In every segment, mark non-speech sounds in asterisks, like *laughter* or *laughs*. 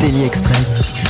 Daily Express.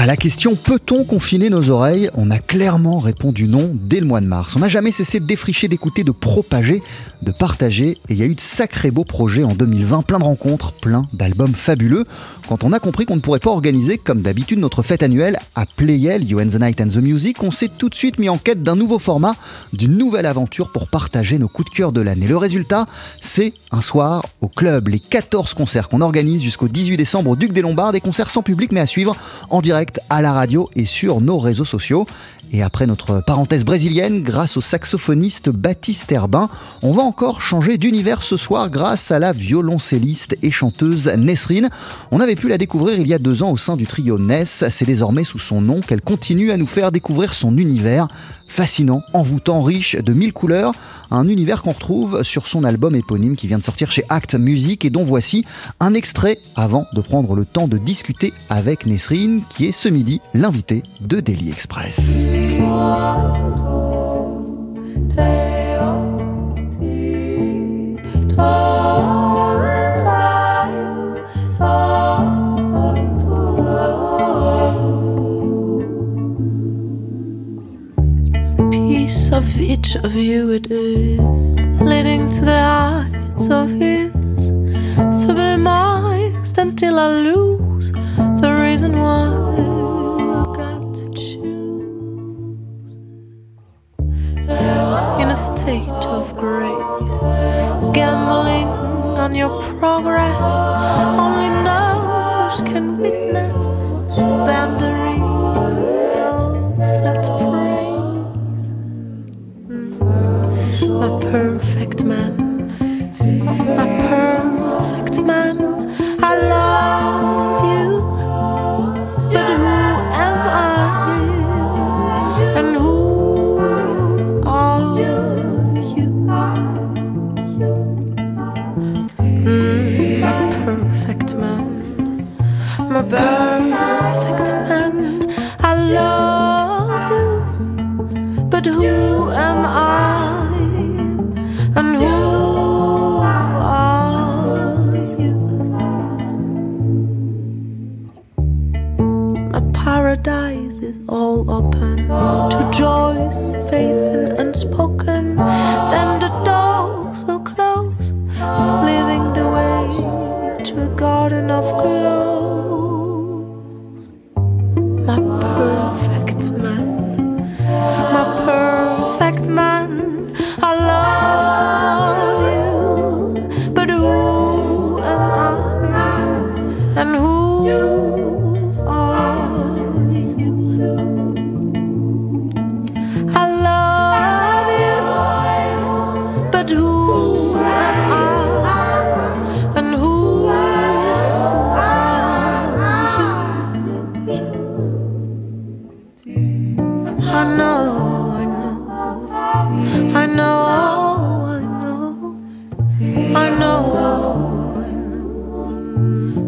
À la question peut-on confiner nos oreilles On a clairement répondu non dès le mois de mars. On n'a jamais cessé de défricher, d'écouter, de propager, de partager. Et il y a eu de sacrés beaux projets en 2020, plein de rencontres, plein d'albums fabuleux. Quand on a compris qu'on ne pourrait pas organiser, comme d'habitude, notre fête annuelle à Playel, You and the Night and the Music, on s'est tout de suite mis en quête d'un nouveau format, d'une nouvelle aventure pour partager nos coups de cœur de l'année. Le résultat, c'est un soir au club. Les 14 concerts qu'on organise jusqu'au 18 décembre au Duc des Lombards, des concerts sans public mais à suivre en direct à la radio et sur nos réseaux sociaux. Et après notre parenthèse brésilienne, grâce au saxophoniste Baptiste Herbin, on va encore changer d'univers ce soir grâce à la violoncelliste et chanteuse Nesrine. On avait pu la découvrir il y a deux ans au sein du trio Ness. C'est désormais sous son nom qu'elle continue à nous faire découvrir son univers fascinant, envoûtant, riche de mille couleurs, un univers qu'on retrouve sur son album éponyme qui vient de sortir chez Act Music et dont voici un extrait avant de prendre le temps de discuter avec Nesrine qui est ce midi l'invité de Daily Express. Of each of you it is, leading to the heights of his, sublimized until I lose the reason why I got to choose. In a state of grace, gambling on your progress, only knows can witness the boundary is all open to joys, faith,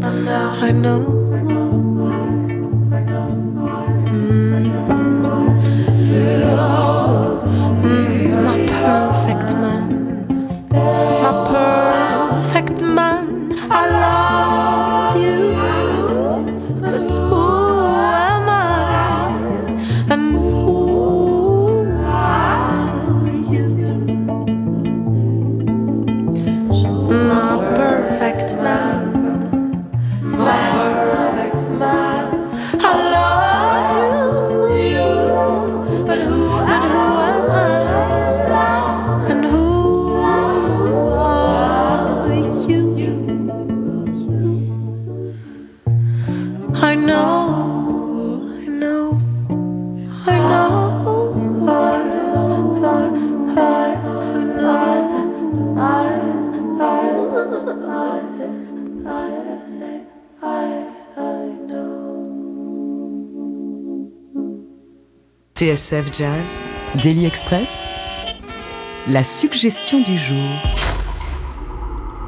I know, I know. TSF Jazz, Daily Express, la suggestion du jour.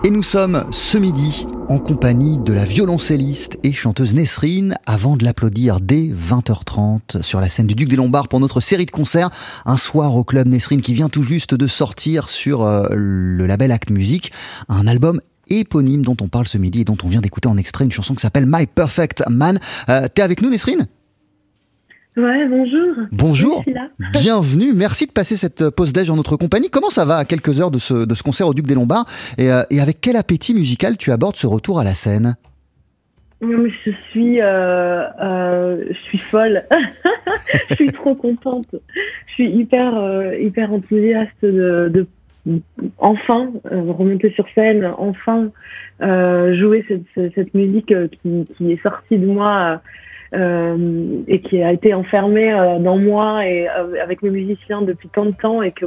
Et nous sommes ce midi en compagnie de la violoncelliste et chanteuse Nesrine avant de l'applaudir dès 20h30 sur la scène du Duc des Lombards pour notre série de concerts. Un soir au club Nesrine qui vient tout juste de sortir sur euh, le label Act Music un album éponyme dont on parle ce midi et dont on vient d'écouter en extrait une chanson qui s'appelle My Perfect Man. Euh, T'es avec nous Nesrine? Ouais, bonjour. Bonjour, *laughs* bienvenue, merci de passer cette pause d'âge en notre compagnie. Comment ça va à quelques heures de ce, de ce concert au Duc des Lombards et, euh, et avec quel appétit musical tu abordes ce retour à la scène? Je suis, euh, euh, je suis folle. *laughs* je suis trop contente. Je suis hyper, euh, hyper enthousiaste de, de enfin euh, remonter sur scène, enfin euh, jouer cette, musique euh, qui, qui est sortie de moi euh, et qui a été enfermée euh, dans moi et euh, avec mes musiciens depuis tant de temps et que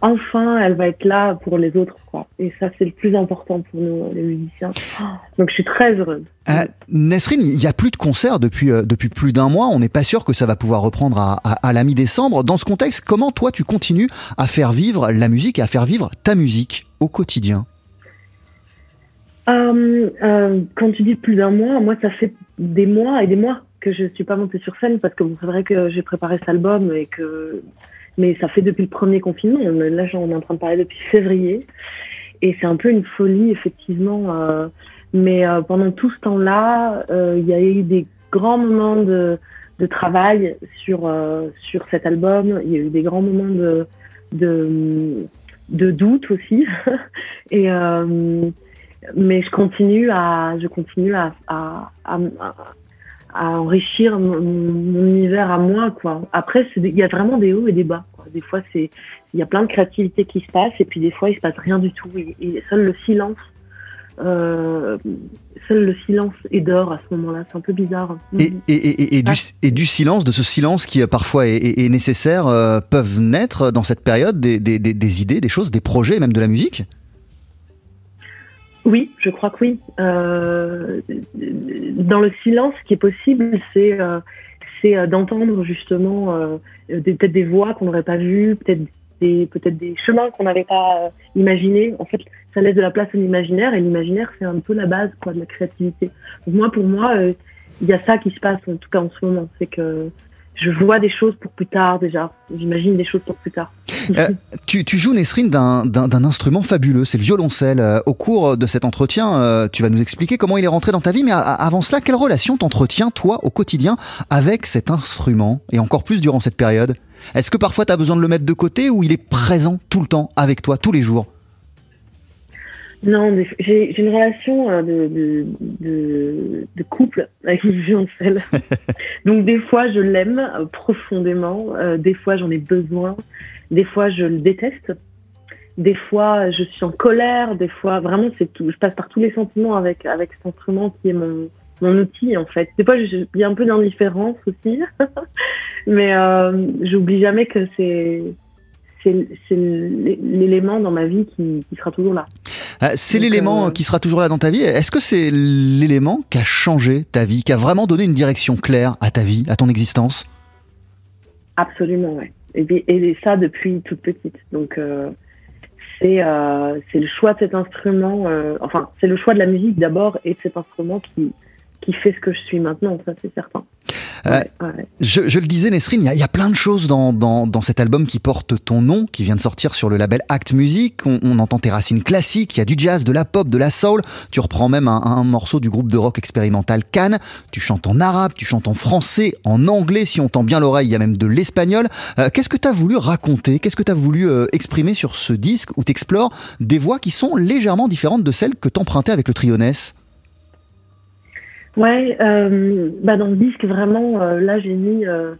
enfin elle va être là pour les autres quoi. Et ça c'est le plus important pour nous les musiciens. Oh, Donc je suis très heureuse. Euh, Nesrine, il n'y a plus de concerts depuis, euh, depuis plus d'un mois. On n'est pas sûr que ça va pouvoir reprendre à, à- à la mi-décembre. Dans ce contexte, comment toi tu continues à faire vivre la musique et à faire vivre ta musique au quotidien? Euh, euh, quand tu dis plus d'un mois, moi ça fait des mois et des mois que je suis pas montée sur scène parce que bon, c'est vrai que j'ai préparé cet album et que mais ça fait depuis le premier confinement. Là, on est en train de parler depuis février et c'est un peu une folie effectivement. euh, mais euh, pendant tout ce temps-là, euh, il y a eu des grands moments de, de travail sur sur cet album. Il y a eu des grands moments de de, doute aussi *laughs* et mais je continue à je continue à- à enrichir mon, mon univers à moi quoi. Après il y a vraiment des hauts et des bas quoi. des fois c'est il y a plein de créativité qui se passe et puis des fois il se passe rien du tout. Et, et seul le silence euh, seul le silence est d'or à ce moment-là. C'est un peu bizarre. Et, et- et- et du, et du silence, de ce silence qui euh, parfois est, est- est nécessaire, euh, peuvent naître dans cette période des, des- des- des idées, des choses, des projets, même de la musique? Oui, je crois que oui. Euh, dans le silence, ce qui est possible, c'est euh, c'est euh, d'entendre justement euh, peut-être des voix qu'on n'aurait pas vues, peut-être des peut-être des chemins qu'on n'avait pas euh, imaginés. En fait, ça laisse de la place à l'imaginaire et l'imaginaire, c'est un peu la base quoi de la créativité. Moi, pour moi, euh, il y a ça qui se passe en tout cas en ce moment, c'est que je vois des choses pour plus tard déjà. J'imagine des choses pour plus tard. Euh, tu, tu joues, Nesrine, d'un- instrument fabuleux, c'est le violoncelle. Euh, Au cours de cet entretien, euh, tu vas nous expliquer comment il est rentré dans ta vie, mais avant cela, quelle relation t'entretiens, toi, au quotidien, avec cet instrument, et encore plus durant cette période Est-ce que parfois tu as besoin de le mettre de côté ou il est présent tout le temps avec toi, tous les jours? Non, j'ai une relation euh, de, de, de, de couple avec le violoncelle. *laughs* Donc des fois je l'aime euh, profondément, euh, des fois j'en ai besoin, des fois je le déteste, des fois je suis en colère, des fois vraiment c'est tout. Je passe par tous les sentiments avec avec cet instrument qui est mon mon outil en fait. Des fois il y a un peu d'indifférence aussi, *laughs* mais euh, j'oublie jamais que c'est c'est c'est l'élément dans ma vie qui, qui sera toujours là. Euh, C'est l'élément euh, qui sera toujours là dans ta vie. Est-ce que c'est l'élément qui a changé ta vie, qui a vraiment donné une direction claire à ta vie, à ton existence? Absolument, ouais. Et, ça depuis toute petite. Donc euh, c'est euh, c'est le choix de cet instrument. enfin, c'est le choix de la musique d'abord et de cet instrument qui qui fait ce que je suis maintenant. Ça c'est certain. Euh, Ouais, ouais. Je, je le disais, Nesrine, il y, y a plein de choses dans, dans, dans cet album qui porte ton nom, qui vient de sortir sur le label Act Music. On, on entend tes racines classiques, il y a du jazz, de la pop, de la soul. Tu reprends même un, un morceau du groupe de rock expérimental Cannes. Tu chantes en arabe, tu chantes en français, en anglais. Si on tend bien l'oreille, il y a même de l'espagnol. Euh, Qu'est-ce que tu as voulu raconter? Qu'est-ce que tu as voulu euh, exprimer sur ce disque où tu explores des voix qui sont légèrement différentes de celles que t'empruntais avec le trio Ness? Ouais, euh, bah dans le disque vraiment, euh, là j'ai mis, euh,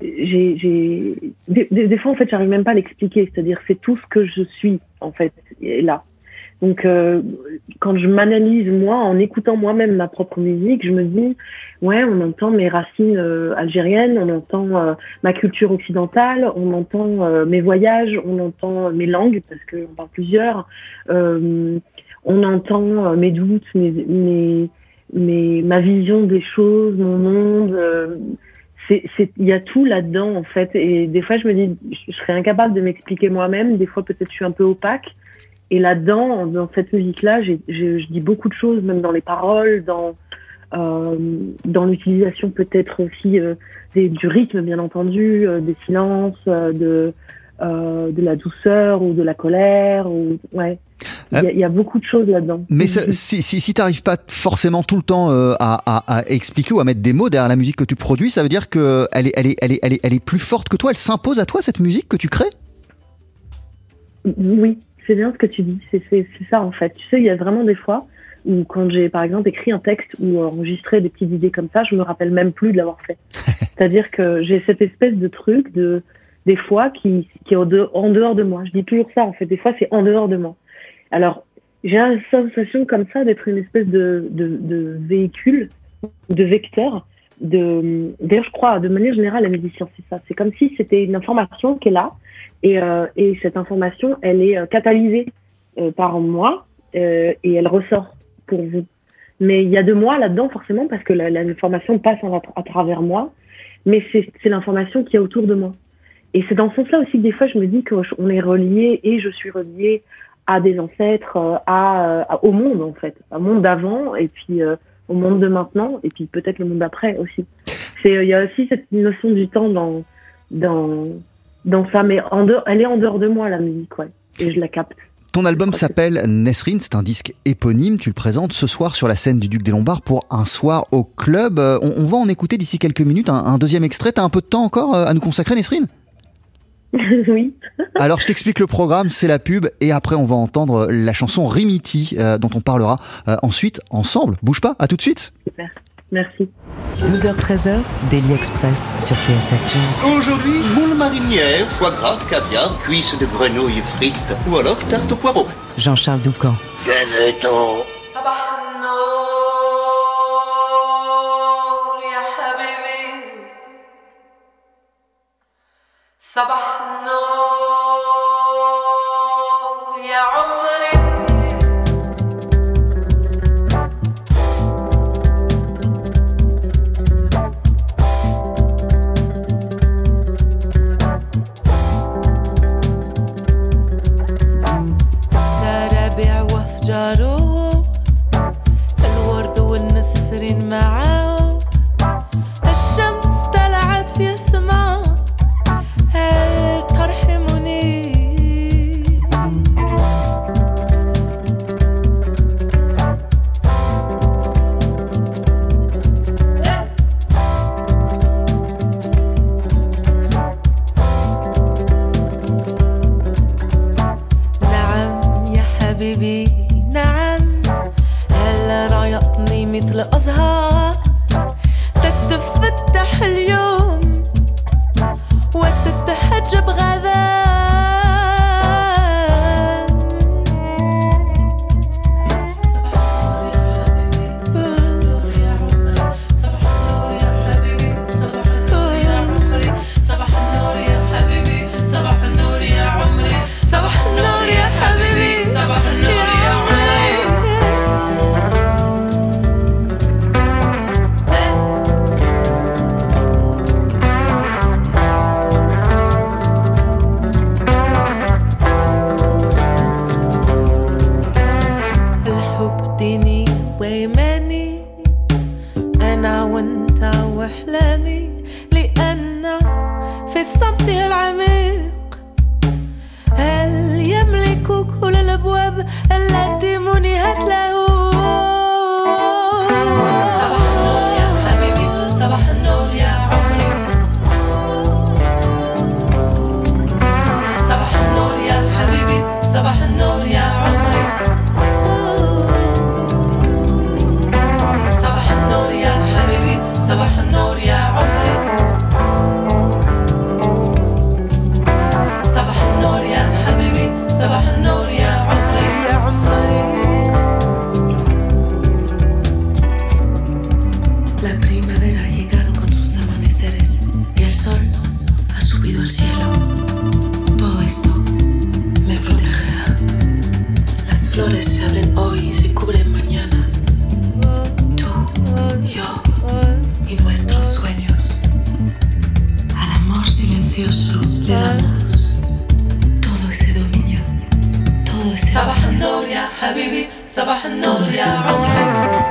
j'ai, j'ai, des, des- fois en fait j'arrive même pas à l'expliquer, c'est-à-dire c'est tout ce que je suis en fait là. Donc euh, quand je m'analyse moi en écoutant moi-même ma propre musique, je me dis ouais on entend mes racines euh, algériennes, on entend euh, ma culture occidentale, on entend mes voyages, on entend mes langues parce que on parle plusieurs, on entend mes doutes, mes, mes mais ma vision des choses, mon monde, euh, il y a tout là-dedans en fait. Et des fois, je me dis, je serais incapable de m'expliquer moi-même. Des fois, peut-être, je suis un peu opaque. Et là-dedans, dans cette musique-là, je dis beaucoup de choses, même dans les paroles, dans euh, dans l'utilisation peut-être aussi euh, des- du rythme, bien entendu, euh, des silences, euh, de de la douceur ou de la colère. Ou ouais, il y, a- il y a beaucoup de choses là-dedans. Mais ça- si, si, si t'arrives pas forcément tout le temps euh, à, à- à expliquer ou à mettre des mots derrière la musique que tu produis, ça veut dire que elle est, elle est, elle est, elle est, elle est plus forte que toi. Elle s'impose à toi cette musique que tu crées? Oui, c'est bien ce que tu dis. C'est ça en fait. Tu sais, il y a vraiment des fois où quand j'ai par exemple écrit un texte ou enregistré des petites idées comme ça, je me rappelle même plus de l'avoir fait. *laughs* C'est-à-dire que j'ai cette espèce de truc de des fois qui, qui est en dehors de moi. Je dis toujours ça en fait. Des fois, c'est en dehors de moi. Alors, j'ai la sensation comme ça d'être une espèce de, véhicule, de vecteur. De, d'ailleurs, je crois, de manière générale, la musicien, c'est ça. C'est comme si c'était une information qui est là, et, euh, et cette information, elle est euh, catalysée euh, par moi, et elle ressort pour vous. Mais il y a de moi là-dedans, forcément, parce que l'information passe à, travers moi, mais c'est l'information qui est autour de moi. Et c'est dans ce sens-là aussi que des fois, je me dis qu'on est relié, et je suis reliée à des ancêtres, euh, à, euh, à- au monde en fait, au monde d'avant et puis euh, au monde de maintenant et puis peut-être le monde d'après aussi. C'est euh, il y a aussi cette notion du temps dans dans dans ça, mais en dehors, elle est en dehors de moi la musique, ouais, et je la capte. Ton album s'appelle Nesrine, c'est un disque éponyme. Tu le présentes ce soir sur la scène du Duc des Lombards pour un soir au club. On, on va en écouter d'ici quelques minutes un, un deuxième extrait. T'as un peu de temps encore à nous consacrer, Nesrine? *laughs* oui. Alors je t'explique le programme, c'est la pub et après on va entendre la chanson Rimiti euh, dont on parlera euh, ensuite ensemble. Bouge pas, à tout de suite. Super. Merci. 12h-13h, Daily Express sur TSF Jazz. Aujourd'hui, moule marinière, foie gras, caviar, cuisses de grenouille frites ou alors tarte au poireau. Jean-Charles Doucan. Venez-t'en. صباح النور يا عمري. ربيع وافجاره الورد والنسرين معاه el cielo, todo esto me protegerá. Las flores se abren hoy y se cubren mañana. Tú, yo y nuestros sueños. Al amor silencioso le damos todo ese dominio, todo ese. Todo ese dominio.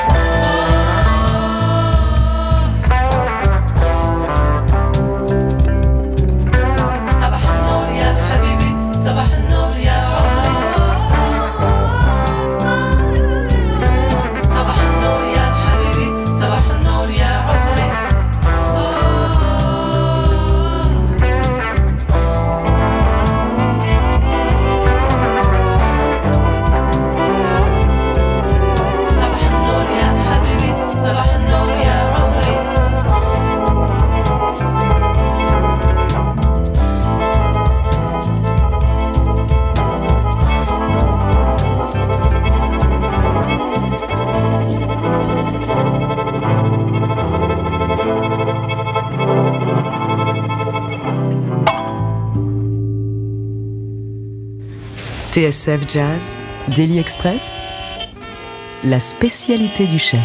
TSF Jazz, Daily Express, la spécialité du chef.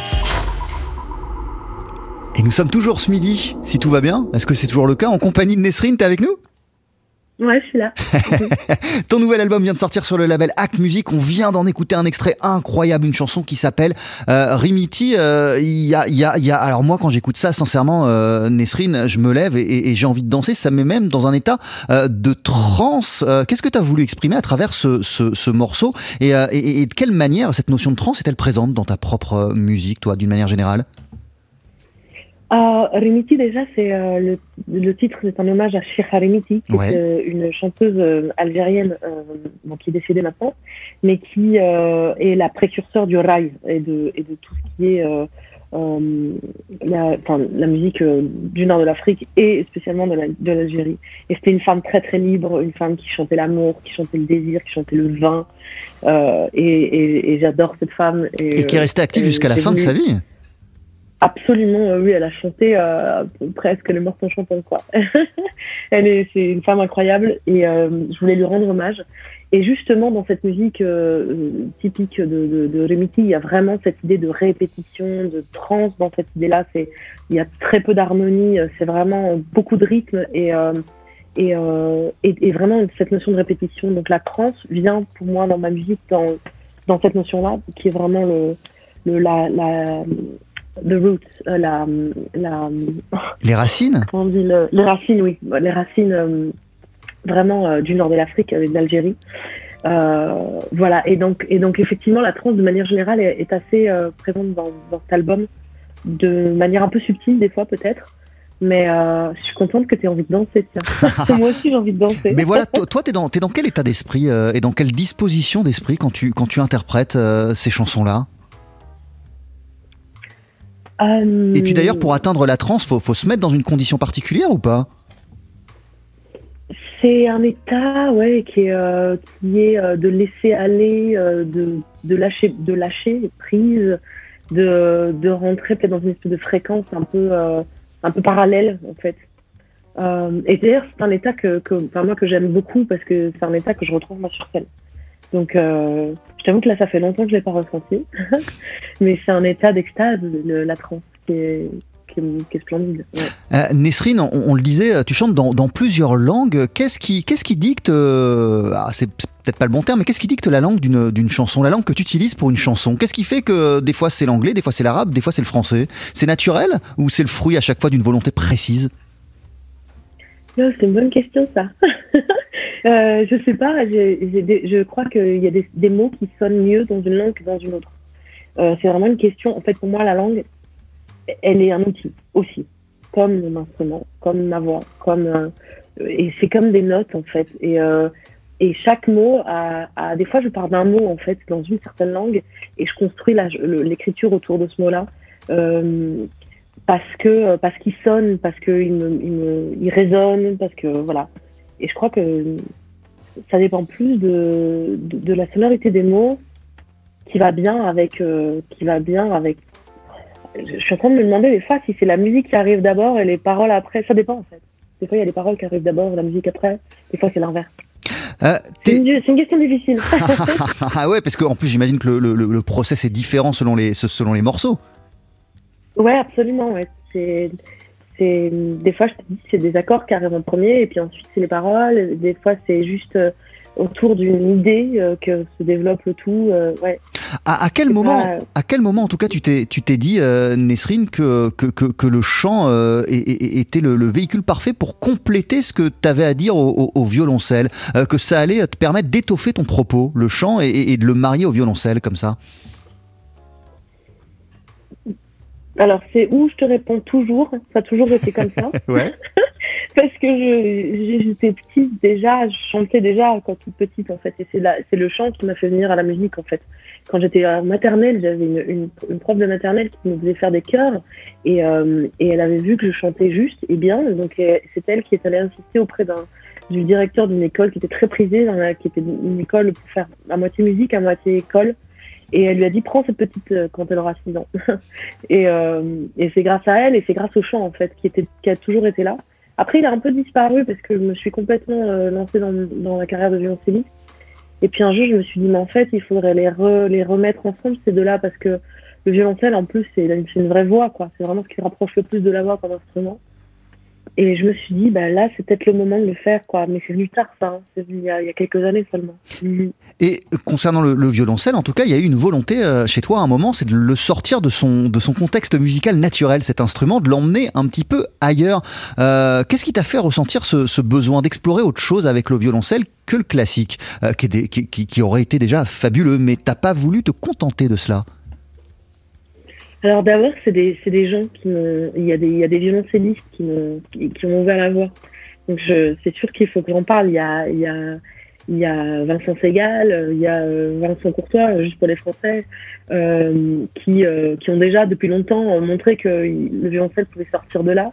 Et nous sommes toujours ce midi, si tout va bien. Est-ce que c'est toujours le cas En compagnie de Nesrine, t'es avec nous? Ouais, je suis là. *laughs* Ton nouvel album vient de sortir sur le label Act Music. On vient d'en écouter un extrait incroyable, une chanson qui s'appelle euh, Rimiti. Euh, Il y, a, y, a, y a- alors moi, quand j'écoute ça, sincèrement, euh, Nesrine, je me lève et, et- et j'ai envie de danser. Ça me met même dans un état euh, de transe. Euh, Qu'est-ce que tu as voulu exprimer à travers ce, ce, ce morceau? Et, de quelle manière cette notion de transe est-elle présente dans ta propre musique, toi, d'une manière générale? Euh, Remiti, déjà, c'est le, le titre, c'est un hommage à qui Ouais. est euh, une chanteuse euh, algérienne euh, bon, qui est décédée maintenant, mais qui est la précurseur du rail et de, et de tout ce qui est la, la musique du nord de l'Afrique et spécialement de la- de l'Algérie. et c'était une femme très très libre, une femme qui chantait l'amour, qui chantait le désir, qui chantait le vin. Et et, et j'adore cette femme. Et qui est restée active jusqu'à la fin de sa vie Absolument, euh, oui, elle a chanté euh, presque les morceaux chantants, quoi. *laughs* elle est, c'est une femme incroyable et euh, je voulais lui rendre hommage. Et justement, dans cette musique euh, euh, typique de, de, de Remiti, il y a vraiment cette idée de répétition, de trance dans cette idée-là. C'est, il y a très peu d'harmonie, c'est vraiment beaucoup de rythme et, et, et, et vraiment cette notion de répétition. Donc la trance vient pour moi dans ma musique dans, dans cette notion-là, qui est vraiment le, le la, la the roots, euh, la, la, Les racines? comment on dit, le- les racines, oui, les racines euh, vraiment euh, du nord de l'Afrique. Euh, voilà, et donc, et donc effectivement, la trance de manière générale est, est assez présente dans, dans cet album, de manière un peu subtile des fois peut-être. Mais je suis contente que tu aies envie de danser, tiens. *laughs* Moi aussi j'ai envie de danser. Mais voilà, toi, toi, t'es dans, dans quel état d'esprit et dans quelle disposition d'esprit quand tu, quand tu interprètes ces chansons-là? Euh, Et puis d'ailleurs, pour atteindre la transe, faut, faut se mettre dans une condition particulière ou pas? C'est un état, ouais, qui est, euh, qui est euh, de laisser aller, euh, de, de lâcher, de lâcher prise, de, de rentrer peut-être dans une espèce de fréquence un peu, euh, un peu parallèle en fait. Euh, et d'ailleurs, c'est un état que, que, moi que j'aime beaucoup parce que c'est un état que je retrouve moi sur scène. Donc, euh, t'avoue que là, ça fait longtemps que je l'ai pas ressenti, *laughs* mais c'est un état d'extase, la trance, qui est, qui est, qui est splendide. ouais. Euh, Nesrine, on, on le disait, tu chantes dans, dans plusieurs langues. Qu'est-ce qui, qu'est-ce qui dicte, euh, ah, c'est peut-être pas le bon terme, mais qu'est-ce qui dicte la langue d'une chanson, la langue que tu utilises pour une chanson? Qu'est-ce qui fait que des fois c'est l'anglais, des fois c'est l'arabe, des fois c'est le français? C'est naturel ou c'est le fruit à chaque fois d'une volonté précise? C'est une bonne question, ça. *laughs* euh, je sais pas, j'ai des- je crois qu'il y a des, des mots qui sonnent mieux dans une langue que dans une autre. Euh, c'est vraiment une question. En fait, pour moi, la langue, elle est un outil aussi, comme mon instrument, comme ma voix, comme euh, et c'est comme des notes en fait. Et et chaque mot a, des fois, je pars d'un mot en fait dans une certaine langue et je construis l'écriture autour de ce mot-là. Parce que parce qu'il sonne, parce qu'il me, il me, il résonne, parce que voilà. Et je crois que ça dépend plus de, de, de la sonorité des mots qui va bien avec euh, qui va bien avec. Je suis en train de me demander des fois si c'est la musique qui arrive d'abord et les paroles après. Ça dépend en fait. Des fois il y a les paroles qui arrivent d'abord et la musique après. Des fois c'est l'inverse. Euh, C'est une, question difficile. *laughs* *laughs* ah ouais, parce qu'en plus j'imagine que le, le, le- le process est différent selon les, selon les morceaux. Ouais, absolument. Ouais. C'est, des fois, je te dis, c'est des accords qui arrivent en premier, et puis ensuite, c'est les paroles. Des fois, c'est juste euh, autour d'une idée euh, que se développe le tout. euh, ouais. À, à quel moment, pas- à quel moment, en tout cas, tu t'es, tu t'es dit, euh, Nesrine, que, que, que, que le chant euh, était le, le véhicule parfait pour compléter ce que tu avais à dire au, au- au violoncelle, euh, que ça allait te permettre d'étoffer ton propos, le chant, et, et- et de le marier au violoncelle comme ça? Alors, c'est où je te réponds toujours. Ça a toujours été comme ça. *laughs* Ouais. *laughs* Parce que j'étais petite déjà, je chantais déjà quand toute petite en fait. Et c'est le chant qui m'a fait venir à la musique en fait. Quand j'étais en maternelle, j'avais une, une, une prof de maternelle qui me faisait faire des chœurs et, euh, et elle avait vu que je chantais juste et bien. Donc c'est elle qui est allée insister auprès d'un du directeur d'une école qui était très prisée, dans la- qui était une école pour faire à moitié musique, à moitié école. Et elle lui a dit prends cette petite euh, quand elle aura 6 ans. *laughs* et euh, et c'est grâce à elle et c'est grâce au chant en fait qui était qui a toujours été là. Après, il a un peu disparu parce que je me suis complètement euh, lancée dans, dans la carrière de violoncelliste. Et puis un jour, je me suis dit, mais en fait, il faudrait les, re- les remettre ensemble, ces deux-là, parce que le violoncelle, en plus, c'est c'est une vraie voix, quoi. C'est vraiment ce qui rapproche le plus de la voix comme instrument. Et je me suis dit, bah là, c'est peut-être le moment de le faire, quoi. Mais c'est venu tard, ça. hein. C'est venu il y, a, quelques années seulement. Mhm. Et concernant le, le violoncelle, en tout cas, il y a eu une volonté euh, chez toi à un moment, c'est de le sortir de son, de son contexte musical naturel, cet instrument, de l'emmener un petit peu ailleurs. Euh, Qu'est-ce qui t'a fait ressentir ce, besoin d'explorer autre chose avec le violoncelle que le classique, euh, qui- qui aurait été déjà fabuleux, mais t'as pas voulu te contenter de cela? Alors d'abord, c'est des, des gens qui m'ont... Il y a des, violoncellistes qui qui, qui ouvert la voie. Donc c'est sûr qu'il faut que j'en parle. Il y a, y a, y a Vincent Segal, il y a euh, Vincent Courtois, juste pour les Français, euh, qui, euh, qui ont déjà depuis longtemps montré que le violoncelle pouvait sortir de là.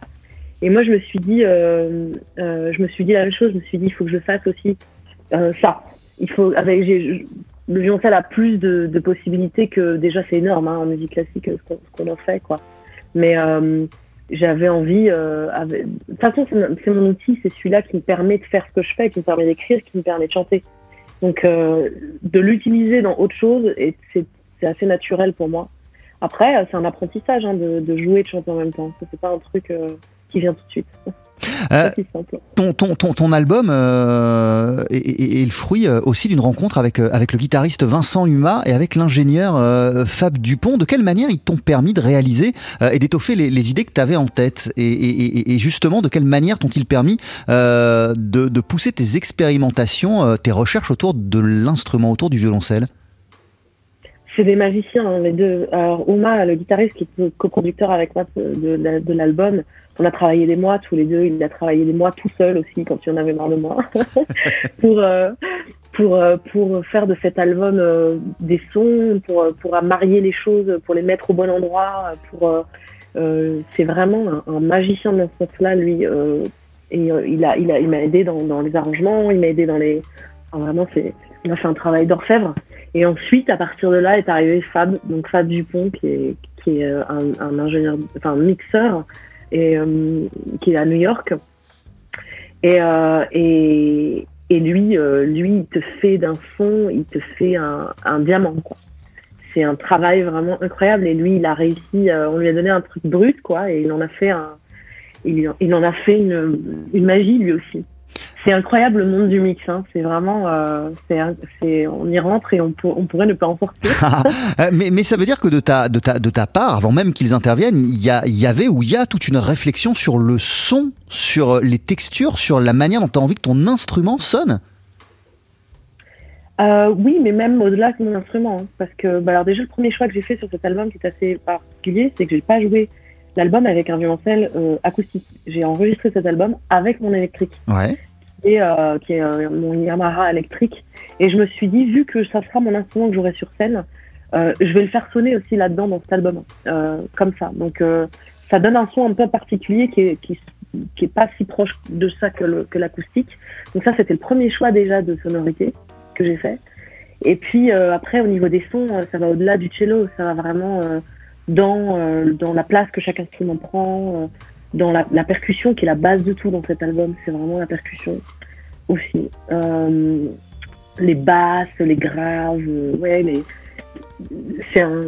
Et moi, je me suis dit, je me suis dit la même chose. Je me suis dit, il faut que je fasse aussi ça. Il faut, avec, le violoncelle a plus de, de possibilités que déjà c'est énorme hein, en musique classique ce qu'on, ce qu'on en fait quoi. Mais euh, j'avais envie. euh, avec- De toute façon, c'est mon, outil, c'est celui-là qui me permet de faire ce que je fais, qui me permet d'écrire, qui me permet de chanter. Donc euh, de l'utiliser dans autre chose, et c'est, c'est assez naturel pour moi. Après, euh, c'est un apprentissage hein, de, de jouer et de chanter en même temps. C'est pas un truc euh, qui vient tout de suite. Euh, ton, ton, ton, ton album euh, est, est- est le fruit euh, aussi d'une rencontre avec, avec le guitariste Vincent Huma et avec l'ingénieur euh, Fab Dupont. De quelle manière ils t'ont permis de réaliser et d'étoffer les, les idées que tu avais en tête? Et, et- et- et justement, de quelle manière t'ont-ils permis de, de pousser tes expérimentations, tes recherches autour de l'instrument, autour du violoncelle? C'est des magiciens, hein, les deux. Alors, Uma, le guitariste qui est coproducteur avec moi de, l'album, on a travaillé des mois tous les deux. Il a travaillé des mois tout seul aussi quand il en avait marre de moi *laughs* pour euh, pour euh, pour faire de cet album euh, des sons, pour pour marier les choses, pour les mettre au bon endroit. Pour c'est vraiment un, magicien dans ce sens-là, lui. et il a il a il m'a aidé dans, dans les arrangements, il m'a aidé dans les. vraiment, c'est il a fait un travail d'orfèvre. Et ensuite, à partir de là, est arrivé Fab, donc Fab Dupont, qui est, qui est euh, un, un ingénieur, enfin un mixeur, et, euh, qui est à New York. Et, euh, et, et lui, euh, lui, il te fait d'un son, il te fait un, un diamant, quoi. C'est un travail vraiment incroyable. Et lui, il a réussi, euh, on lui a donné un truc brut, quoi, et il en a fait un, il, il en a fait une, une magie lui aussi. C'est incroyable le monde du mix. Hein. C'est vraiment, euh, on y rentre et on, pour- on pourrait ne pas en sortir. Euh, *laughs* mais, mais ça veut dire que de ta, de ta, de ta part, avant même qu'ils interviennent, il y, a, il y avait ou il y a toute une réflexion sur le son, sur les textures, sur la manière dont tu as envie que ton instrument sonne? Euh, oui, mais même au-delà de mon instrument, hein, parce que bah, alors déjà le premier choix que j'ai fait sur cet album qui est assez particulier, c'est que j'ai pas joué l'album avec un violoncelle euh, acoustique. J'ai enregistré cet album avec mon électrique, Ouais. Euh, qui est euh, mon Yamaha électrique, et je me suis dit vu que ça sera mon instrument que j'aurai sur scène, euh, je vais le faire sonner aussi là-dedans dans cet album, comme ça. Donc ça donne un son un peu particulier qui est, qui, qui est pas si proche de ça que l'acoustique. Donc ça c'était le premier choix déjà de sonorité que j'ai fait. Et puis après, au niveau des sons, ça va au-delà du cello, ça va vraiment dans, dans la place que chaque instrument prend, dans la, percussion qui est la base de tout dans cet album. C'est vraiment la percussion aussi. Euh, les basses, les graves, euh, ouais, les... c'est un...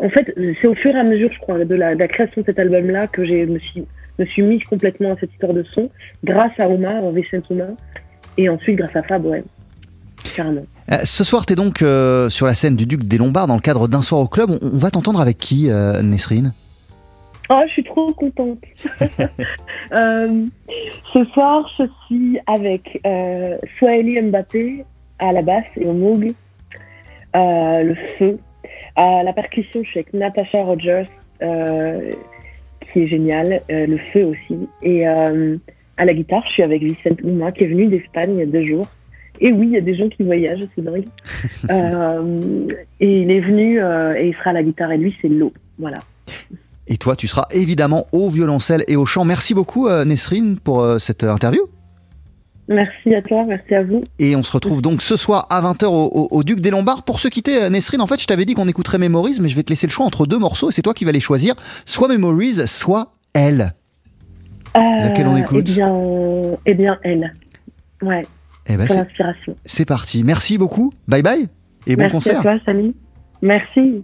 En fait, c'est au fur et à mesure, je crois, de la, création de cet album-là que j'ai me suis, me mise complètement à cette histoire de son, grâce à Omar, Vicente Omar, et ensuite grâce à Fab, ouais. Carrément. Euh, Ce soir, tu es donc sur la scène du Duc des Lombards dans le cadre d'un soir au club. On, on va t'entendre avec qui, euh, Nesrine? Oh, je suis trop contente. *laughs* Euh, ce soir, je suis avec euh, Swahili Mbappé à la basse et au moog, euh, le feu. À la percussion, je suis avec Natasha Rogers, euh, qui est géniale, le feu aussi. Et à la guitare, je suis avec Vicente Luma, qui est venu d'Espagne il y a deux jours. Et oui, il y a des gens qui voyagent, c'est dingue. *laughs* Et il est venu et il sera à la guitare. Et lui, c'est l'eau. Voilà. Et toi, tu seras évidemment au violoncelle et au chant. Merci beaucoup, euh, Nesrine, pour euh, cette interview. Merci à toi, merci à vous. Et on se retrouve donc ce soir à 20h au, au- au Duc des Lombards. Pour se quitter, euh, Nesrine, en fait, je t'avais dit qu'on écouterait Memories, mais je vais te laisser le choix entre deux morceaux et c'est toi qui vas les choisir. Soit Memories, soit Elle. Laquelle on écoute Eh bien, eh bien, elle. Ouais, Eh ben, c'est- l'inspiration. c'est parti. Merci beaucoup. Bye bye. Et bon merci concert. à toi, Samy. Merci.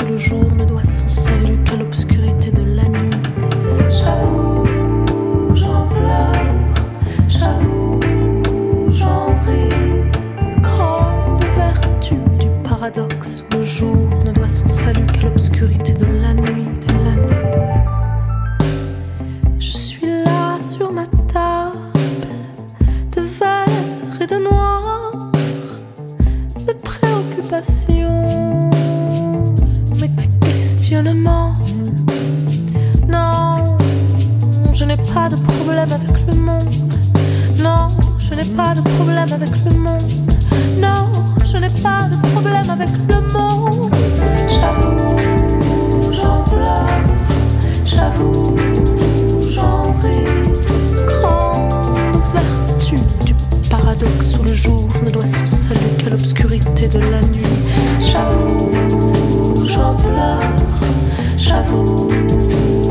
Où le jour ne doit avec le monde. Non, je n'ai pas de problème avec le monde. Non, je n'ai pas de problème avec le monde. J'avoue, j'en pleure. J'avoue, j'en ris. Grande vertu du paradoxe où le jour ne doit son salut qu'à l'obscurité de la nuit. J'avoue, j'en pleure. J'avoue,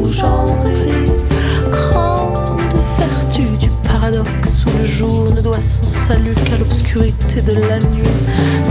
j'en ris. Son salut qu'à l'obscurité de la nuit.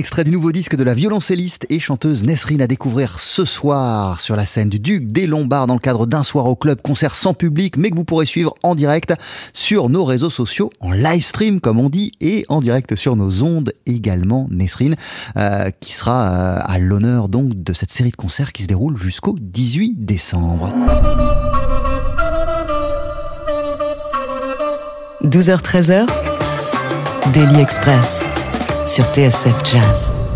Extrait du nouveau disque de la violoncelliste et chanteuse Nesrine à découvrir ce soir sur la scène du Duc des Lombards dans le cadre d'un soir au club, concert sans public, mais que vous pourrez suivre en direct sur nos réseaux sociaux, en live stream comme on dit, et en direct sur nos ondes également, Nesrine, euh, qui sera euh, à l'honneur donc de cette série de concerts qui se déroule jusqu'au 18 décembre. 12h-13h, Daily Express sur TSF Jazz.